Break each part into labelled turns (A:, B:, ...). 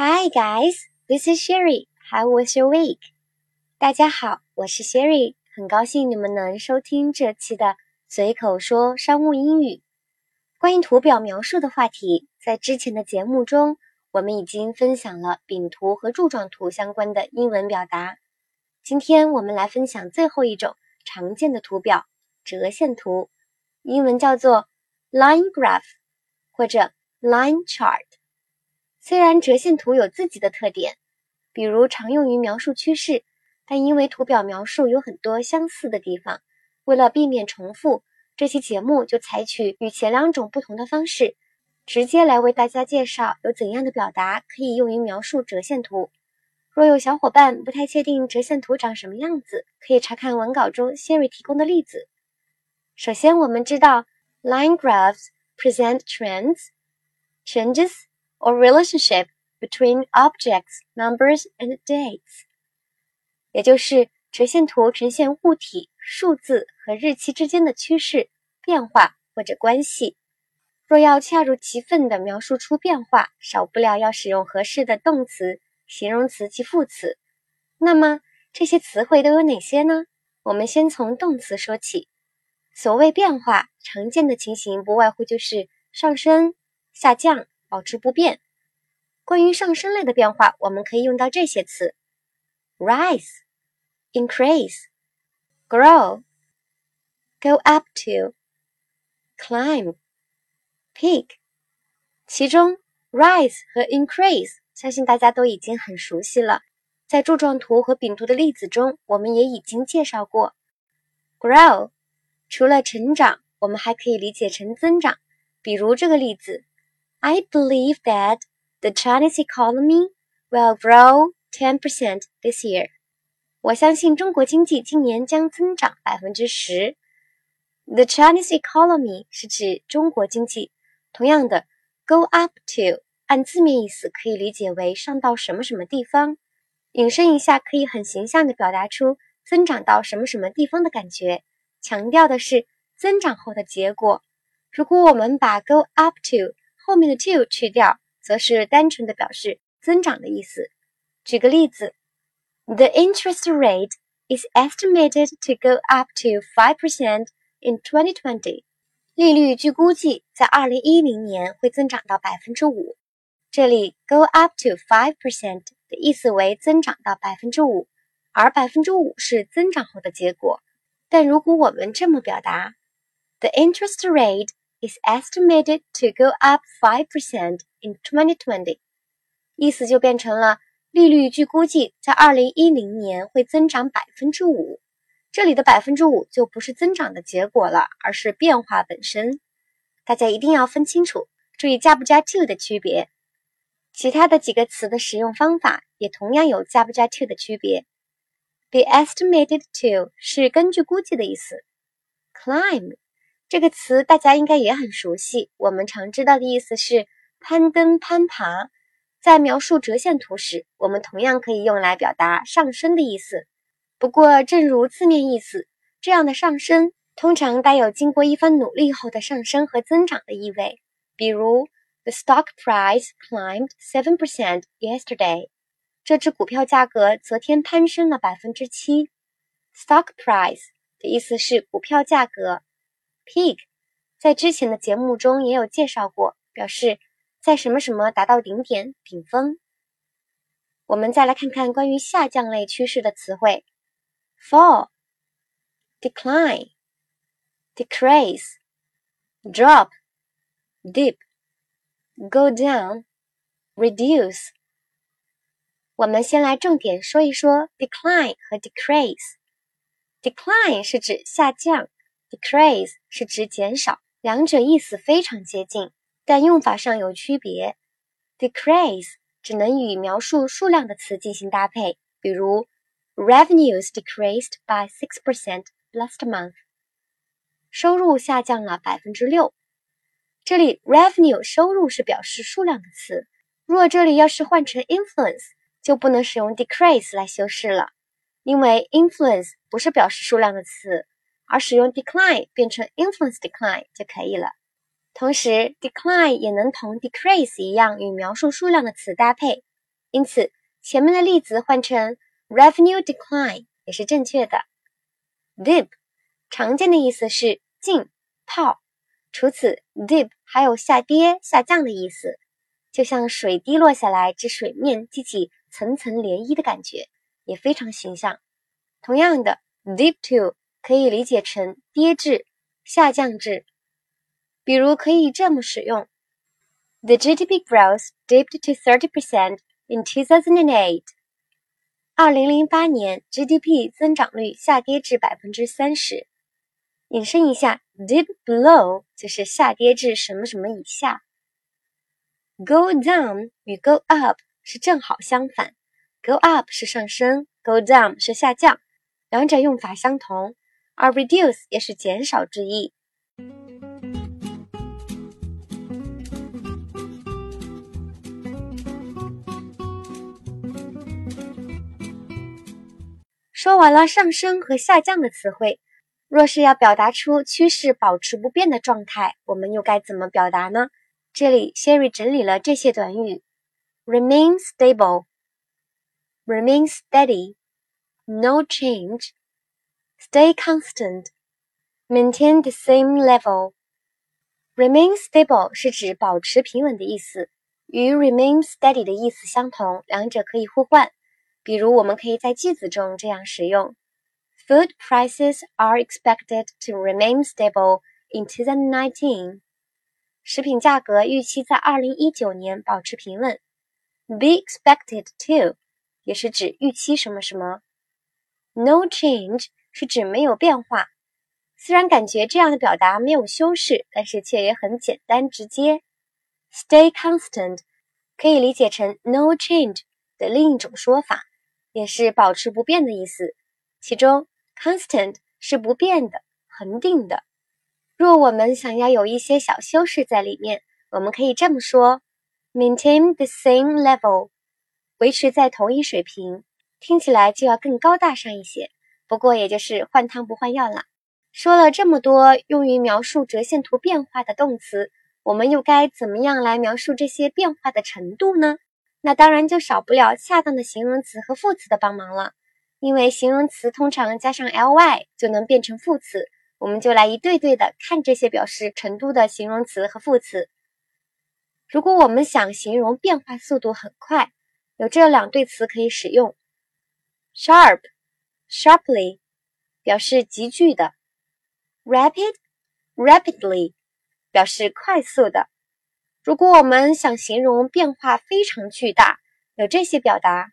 A: Hi guys, this is Sherry. How was your week? 大家好，我是 Sherry，很高兴你们能收听这期的随口说商务英语。关于图表描述的话题，在之前的节目中，我们已经分享了饼图和柱状图相关的英文表达。今天我们来分享最后一种常见的图表——折线图，英文叫做 line graph 或者 line chart。虽然折线图有自己的特点，比如常用于描述趋势，但因为图表描述有很多相似的地方，为了避免重复，这期节目就采取与前两种不同的方式，直接来为大家介绍有怎样的表达可以用于描述折线图。若有小伙伴不太确定折线图长什么样子，可以查看文稿中 Siri 提供的例子。首先，我们知道 line graphs present trends, changes. Or relationship between objects, numbers, and dates，也就是折线图呈现物体、数字和日期之间的趋势、变化或者关系。若要恰如其分地描述出变化，少不了要使用合适的动词、形容词及副词。那么这些词汇都有哪些呢？我们先从动词说起。所谓变化，常见的情形不外乎就是上升、下降。保持不变。关于上升类的变化，我们可以用到这些词：rise、increase、grow、go up to、climb、peak。其中，rise 和 increase 相信大家都已经很熟悉了，在柱状图和饼图的例子中，我们也已经介绍过。grow 除了成长，我们还可以理解成增长，比如这个例子。I believe that the Chinese economy will grow 10% this year. 我相信中国经济今年将增长百分之十。The Chinese economy 是指中国经济。同样的，go up to 按字面意思可以理解为上到什么什么地方。引申一下，可以很形象地表达出增长到什么什么地方的感觉，强调的是增长后的结果。如果我们把 go up to 后面的 to 去掉，则是单纯的表示增长的意思。举个例子，The interest rate is estimated to go up to five percent in 2020。利率据估计在二零一零年会增长到百分之五。这里 go up to five percent 的意思为增长到百分之五，而百分之五是增长后的结果。但如果我们这么表达，The interest rate is estimated to go up five percent in 2020，意思就变成了利率据估计在二零一零年会增长百分之五。这里的百分之五就不是增长的结果了，而是变化本身。大家一定要分清楚，注意加不加 to 的区别。其他的几个词的使用方法也同样有加不加 to 的区别。Be estimated to 是根据估计的意思。Climb。这个词大家应该也很熟悉，我们常知道的意思是攀登、攀爬。在描述折线图时，我们同样可以用来表达上升的意思。不过，正如字面意思，这样的上升通常带有经过一番努力后的上升和增长的意味。比如，The stock price climbed seven percent yesterday。这只股票价格昨天攀升了百分之七。Stock price 的意思是股票价格。Peak，在之前的节目中也有介绍过，表示在什么什么达到顶点、顶峰。我们再来看看关于下降类趋势的词汇：fall、decline、decrease、drop、dip、go down、reduce。我们先来重点说一说 decline 和 decrease。decline 是指下降。Decrease 是指减少，两者意思非常接近，但用法上有区别。Decrease 只能与描述数量的词进行搭配，比如 Revenues decreased by six percent last month。收入下降了百分之六。这里 Revenue 收入是表示数量的词，若这里要是换成 Influence，就不能使用 Decrease 来修饰了，因为 Influence 不是表示数量的词。而使用 decline 变成 influence decline 就可以了。同时，decline 也能同 decrease 一样与描述数量的词搭配，因此前面的例子换成 revenue decline 也是正确的。dip 常见的意思是浸泡，除此 dip 还有下跌、下降的意思，就像水滴落下来至水面激起层层涟漪的感觉，也非常形象。同样的，dip to 可以理解成跌至、下降至，比如可以这么使用：The GDP growth dipped to thirty percent in two thousand and eight。二零零八年 GDP 增长率下跌至百分之三十。引申一下，dip below 就是下跌至什么什么以下。Go down 与 go up 是正好相反，go up 是上升，go down 是下降，两者用法相同。而 reduce 也是减少之意。说完了上升和下降的词汇，若是要表达出趋势保持不变的状态，我们又该怎么表达呢？这里 Sherry 整理了这些短语：remain stable，remain steady，no change。Stay constant, maintain the same level. Remain stable 是指保持平稳的意思，与 remain steady 的意思相同，两者可以互换。比如，我们可以在句子中这样使用：Food prices are expected to remain stable in 2019. 食品价格预期在二零一九年保持平稳。Be expected to 也是指预期什么什么。No change 是指没有变化，虽然感觉这样的表达没有修饰，但是却也很简单直接。Stay constant 可以理解成 no change 的另一种说法，也是保持不变的意思。其中 constant 是不变的、恒定的。若我们想要有一些小修饰在里面，我们可以这么说：maintain the same level，维持在同一水平，听起来就要更高大上一些。不过也就是换汤不换药了。说了这么多用于描述折线图变化的动词，我们又该怎么样来描述这些变化的程度呢？那当然就少不了恰当的形容词和副词的帮忙了。因为形容词通常加上 ly 就能变成副词，我们就来一对对的看这些表示程度的形容词和副词。如果我们想形容变化速度很快，有这两对词可以使用：sharp。Sharply 表示急剧的，rapid，rapidly 表示快速的。如果我们想形容变化非常巨大，有这些表达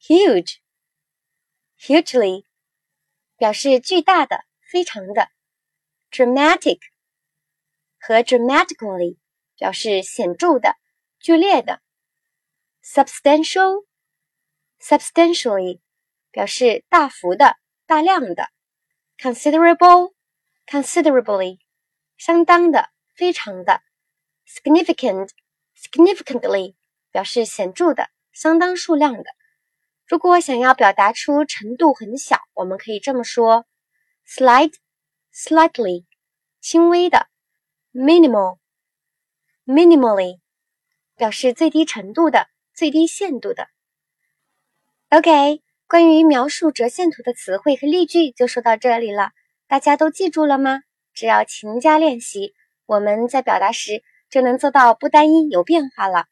A: ：huge，hugely 表示巨大的、非常的；dramatic 和 dramatically 表示显著的、剧烈的；substantial，substantially。表示大幅的、大量的；considerable，considerably，相当的、非常的；significant，significantly，表示显著的、相当数量的。如果想要表达出程度很小，我们可以这么说：slight，slightly，轻微的；minimal，minimally，表示最低程度的、最低限度的。OK。关于描述折线图的词汇和例句就说到这里了，大家都记住了吗？只要勤加练习，我们在表达时就能做到不单一有变化了。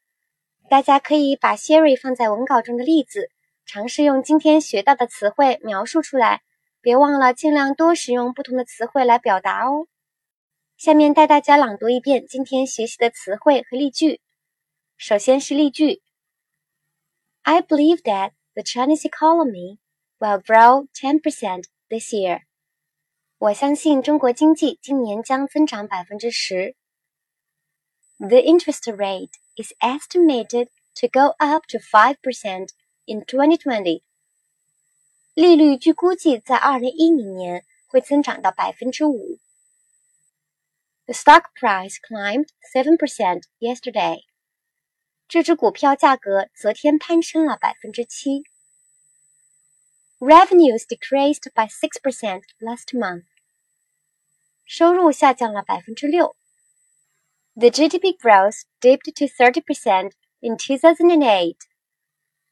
A: 大家可以把 Siri 放在文稿中的例子，尝试用今天学到的词汇描述出来，别忘了尽量多使用不同的词汇来表达哦。下面带大家朗读一遍今天学习的词汇和例句。首先是例句：I believe that。the Chinese economy will grow 10% this year. 我相信中国经济今年将增长百分之十。The interest rate is estimated to go up to 5% in 2020. 利率据估计在二零一零年会增长到百分之五。The stock price climbed 7% yesterday. 这只股票价格昨天攀升了百分之七。 Revenues decreased by six percent last month. 收入下降了百分之六。The GDP growth dipped to thirty percent in two thousand and eight.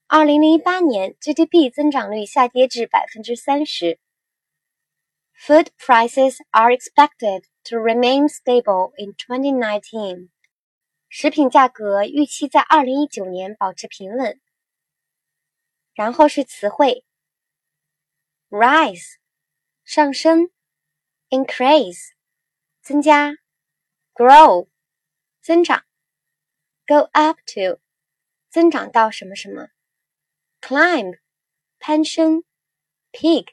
A: 二零零八年 GDP 增长率下跌至百分之三十。Food prices are expected to remain stable in 2019. 食品价格预期在二零一九年保持平稳。然后是词汇 ：rise 上升，increase 增加，grow 增长，go up to 增长到什么什么，climb 攀升，peak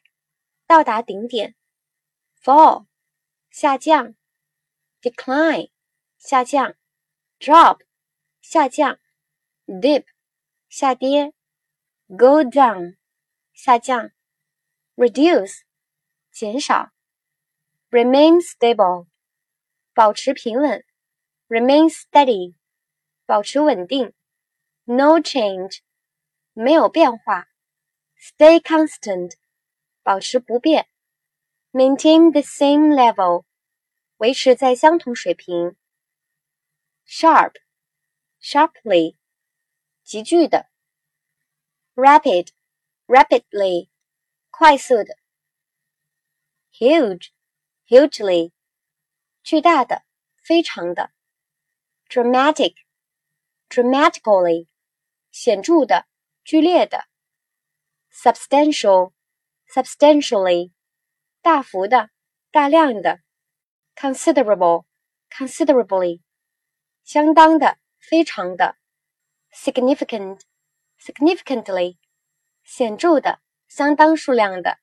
A: 到达顶点，fall 下降，decline 下降，drop 下降，dip 下跌。Go down，下降 ；reduce，减少；remain stable，保持平稳；remain steady，保持稳定；no change，没有变化；stay constant，保持不变；maintain the same level，维持在相同水平；sharp，sharply，急剧的。rapid, rapidly, 快速的；huge, hugely, 巨大的，非常的；dramatic, dramatically, 显著的，剧烈的；substantial, substantially, 大幅的，大量的；considerable, considerably, 相当的，非常的；significant。significantly 显著的，相当数量的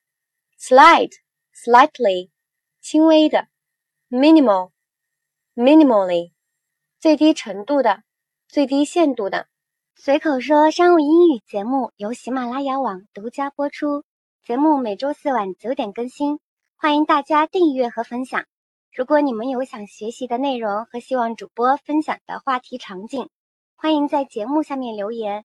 A: ；slight slightly 轻微的；minimal minimally 最低程度的，最低限度的。随口说商务英语节目由喜马拉雅网独家播出，节目每周四晚九点更新，欢迎大家订阅和分享。如果你们有想学习的内容和希望主播分享的话题场景，欢迎在节目下面留言。